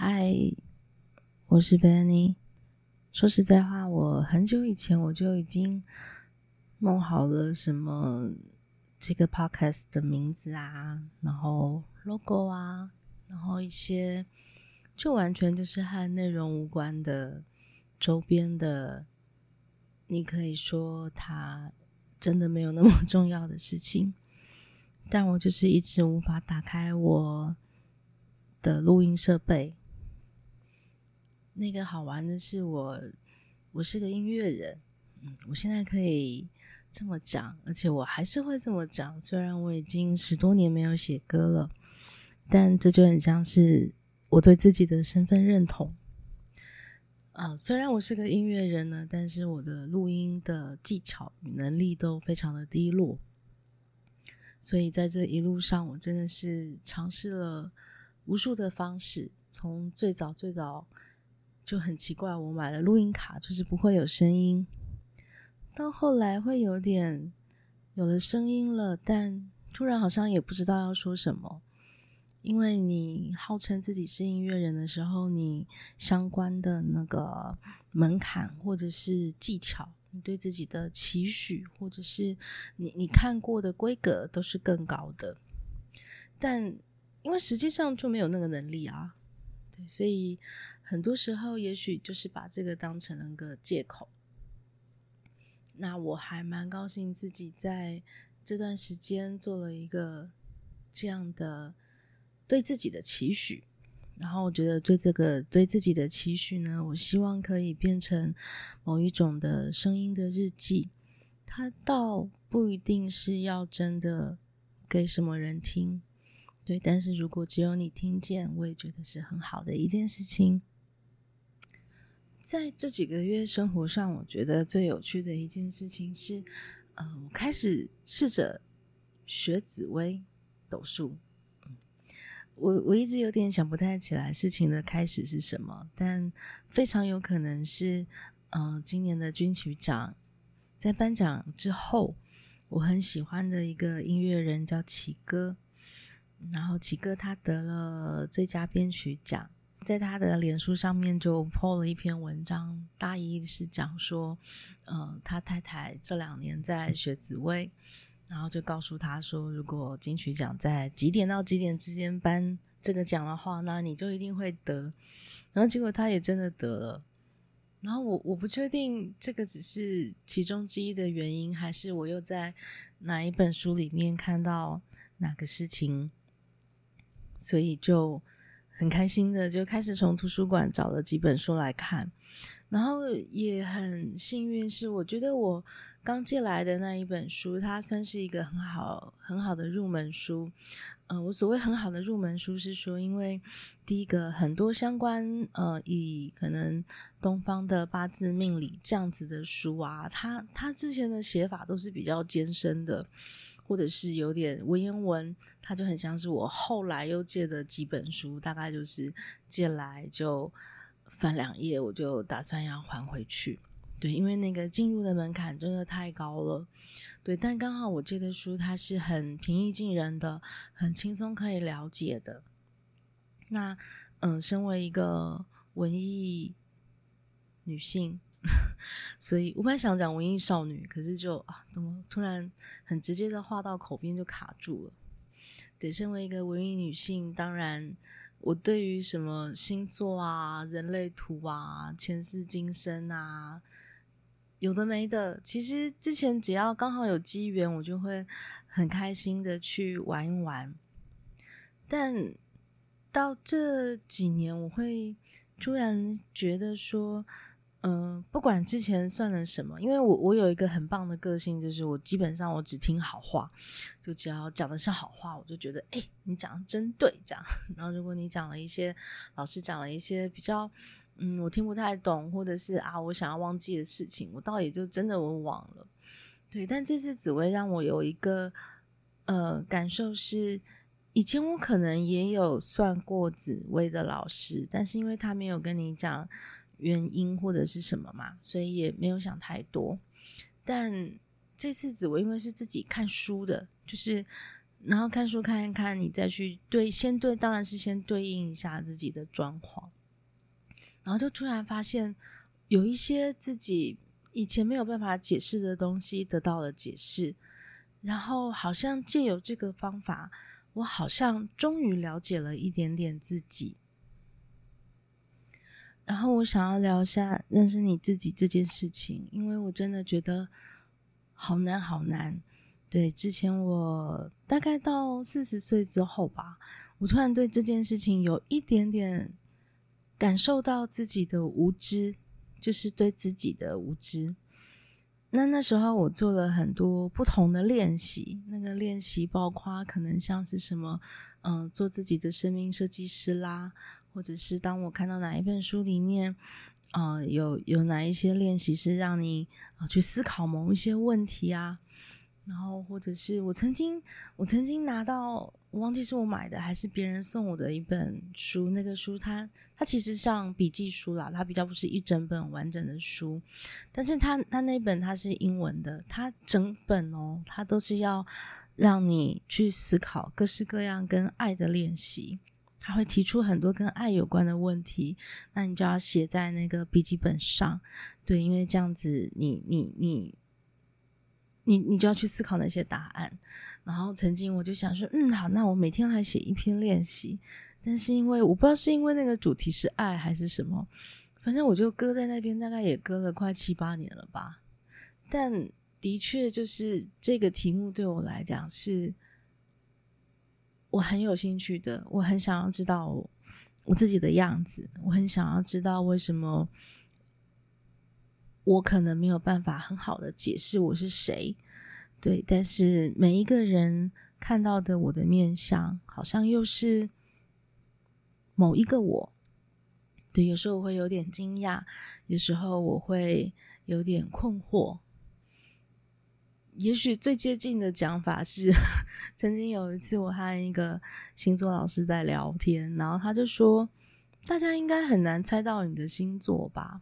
嗨，我是 Benny。说实在话，我很久以前我就已经弄好了什么这个 podcast 的名字啊，然后 logo 啊，然后一些就完全就是和内容无关的周边的，你可以说它真的没有那么 重要的事情，但我就是一直无法打开我的录音设备。那个好玩的是我，我是个音乐人，嗯，我现在可以这么讲，而且我还是会这么讲。虽然我已经十多年没有写歌了，但这就很像是我对自己的身份认同。啊，虽然我是个音乐人呢，但是我的录音的技巧与能力都非常的低落，所以在这一路上，我真的是尝试了无数的方式，从最早最早。就很奇怪，我买了录音卡，就是不会有声音。到后来会有点有了声音了，但突然好像也不知道要说什么。因为你号称自己是音乐人的时候，你相关的那个门槛或者是技巧，你对自己的期许，或者是你你看过的规格都是更高的。但因为实际上就没有那个能力啊。对所以很多时候，也许就是把这个当成了个借口。那我还蛮高兴自己在这段时间做了一个这样的对自己的期许，然后我觉得对这个对自己的期许呢，我希望可以变成某一种的声音的日记。它倒不一定是要真的给什么人听。对，但是如果只有你听见，我也觉得是很好的一件事情。在这几个月生活上，我觉得最有趣的一件事情是，呃，我开始试着学紫薇斗数。我我一直有点想不太起来事情的开始是什么，但非常有可能是，呃，今年的金曲奖在颁奖之后，我很喜欢的一个音乐人叫奇哥。然后奇哥他得了最佳编曲奖，在他的脸书上面就 po 了一篇文章，大意是讲说，呃，他太太这两年在学紫薇，然后就告诉他说，如果金曲奖在几点到几点之间颁这个奖的话，那你就一定会得。然后结果他也真的得了。然后我我不确定这个只是其中之一的原因，还是我又在哪一本书里面看到哪个事情。所以就很开心的就开始从图书馆找了几本书来看，然后也很幸运是我觉得我刚借来的那一本书，它算是一个很好很好的入门书。呃，我所谓很好的入门书是说，因为第一个很多相关呃以可能东方的八字命理这样子的书啊，它它之前的写法都是比较艰深的。或者是有点文言文，它就很像是我后来又借的几本书，大概就是借来就翻两页，我就打算要还回去。对，因为那个进入的门槛真的太高了。对，但刚好我借的书它是很平易近人的，很轻松可以了解的。那嗯，身为一个文艺女性。所以我本来想讲文艺少女，可是就啊，怎么突然很直接的话到口边就卡住了。对，身为一个文艺女性，当然我对于什么星座啊、人类图啊、前世今生啊，有的没的，其实之前只要刚好有机缘，我就会很开心的去玩一玩。但到这几年，我会突然觉得说。嗯，不管之前算了什么，因为我我有一个很棒的个性，就是我基本上我只听好话，就只要讲的是好话，我就觉得哎，你讲的真对这样。然后如果你讲了一些老师讲了一些比较嗯我听不太懂，或者是啊我想要忘记的事情，我倒也就真的我忘了。对，但这次紫薇让我有一个呃感受是，以前我可能也有算过紫薇的老师，但是因为他没有跟你讲。原因或者是什么嘛，所以也没有想太多。但这次紫微因为是自己看书的，就是然后看书看一看，你再去对，先对，当然是先对应一下自己的状况，然后就突然发现有一些自己以前没有办法解释的东西得到了解释，然后好像借由这个方法，我好像终于了解了一点点自己。然后我想要聊一下认识你自己这件事情，因为我真的觉得好难，好难。对，之前我大概到四十岁之后吧，我突然对这件事情有一点点感受到自己的无知，就是对自己的无知。那那时候我做了很多不同的练习，那个练习包括可能像是什么，嗯、做自己的生命设计师啦，或者是当我看到哪一本书里面，呃，有有哪一些练习是让你啊、呃、去思考某一些问题啊。然后，或者是我曾经，我曾经拿到，我忘记是我买的还是别人送我的一本书。那个书它它其实像笔记书啦，它比较不是一整本完整的书。但是它它那本它是英文的，它整本哦，它都是要让你去思考各式各样跟爱的练习。他会提出很多跟爱有关的问题，那你就要写在那个笔记本上。对，因为这样子，你你你。你你就要去思考那些答案，然后曾经我就想说，嗯，好，那我每天来写一篇练习。但是因为我不知道是因为那个主题是爱还是什么，反正我就搁在那边，大概也搁了快七八年了吧。但的确就是这个题目对我来讲是我很有兴趣的，我很想要知道我自己的样子，我很想要知道为什么。我可能没有办法很好的解释我是谁，对，但是每一个人看到的我的面相，好像又是某一个我。对，有时候我会有点惊讶，有时候我会有点困惑。也许最接近的讲法是，曾经有一次我和一个星座老师在聊天，然后他就说：“大家应该很难猜到你的星座吧？”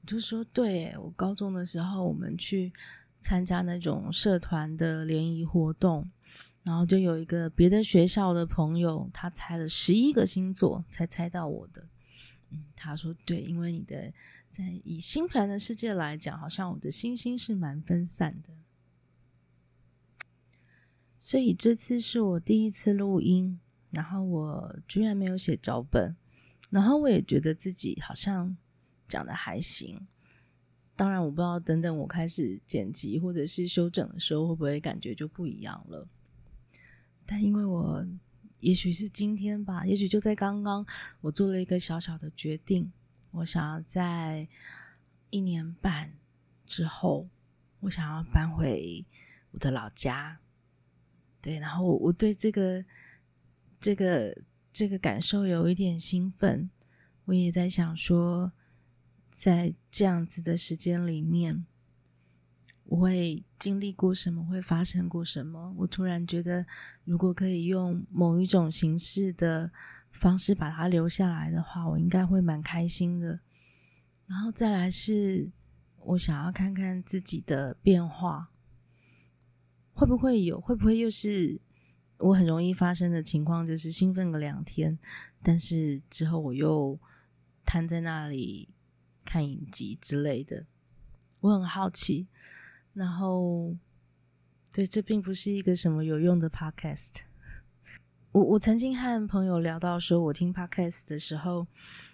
我就说对，我高中的时候，我们去参加那种社团的联谊活动，然后就有一个别的学校的朋友，他猜了十一个星座才猜到我的。嗯，他说对，因为你的在以星盘的世界来讲，好像我的星星是蛮分散的。所以这次是我第一次录音，然后我居然没有写脚本，然后我也觉得自己好像。讲的还行，当然我不知道等等我开始剪辑或者是修整的时候会不会感觉就不一样了。但因为我也许是今天吧，也许就在刚刚，我做了一个小小的决定，我想要在一年半之后，我想要搬回我的老家。对，然后我我对这个这个这个感受有一点兴奋，我也在想说。在这样子的时间里面，我会经历过什么？会发生过什么？我突然觉得，如果可以用某一种形式的方式把它留下来的话，我应该会蛮开心的。然后再来是，我想要看看自己的变化，会不会有？会不会又是我很容易发生的情况？就是兴奋个两天，但是之后我又瘫在那里。看影集之类的，我很好奇。然后，对，这并不是一个什么有用的 podcast。我我曾经和朋友聊到说，我听 podcast 的时候，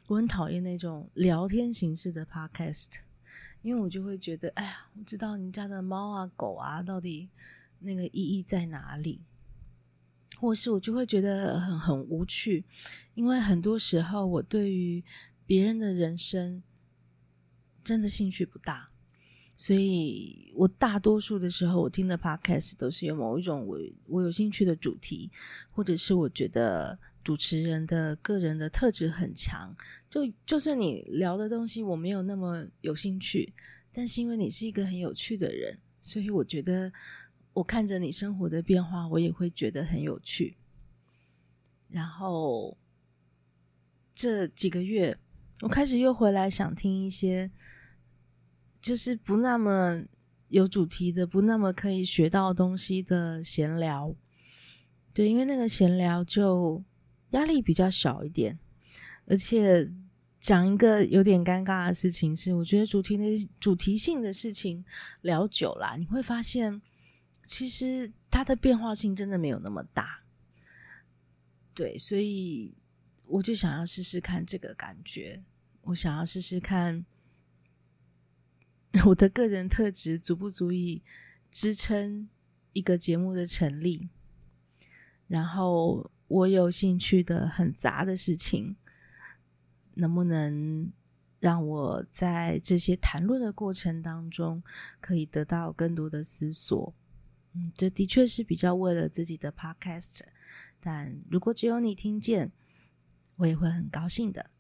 我很讨厌那种聊天形式的 podcast，因为我就会觉得，哎呀，我知道你家的猫啊、狗啊，到底那个意义在哪里？或是我就会觉得很很无趣，因为很多时候我对于别人的人生。真的兴趣不大，所以我大多数的时候，我听的 podcast 都是有某一种我我有兴趣的主题，或者是我觉得主持人的个人的特质很强。就就算你聊的东西我没有那么有兴趣，但是因为你是一个很有趣的人，所以我觉得我看着你生活的变化，我也会觉得很有趣。然后这几个月，我开始又回来想听一些。就是不那么有主题的，不那么可以学到东西的闲聊。对，因为那个闲聊就压力比较小一点，而且讲一个有点尴尬的事情是，我觉得主题的主题性的事情聊久了，你会发现其实它的变化性真的没有那么大。对，所以我就想要试试看这个感觉，我想要试试看我的个人特质足不足以支撑一个节目的成立。然后我有兴趣的很杂的事情，能不能让我在这些谈论的过程当中可以得到更多的思索？嗯，这的确是比较为了自己的 podcast，但如果只有你听见，我也会很高兴的。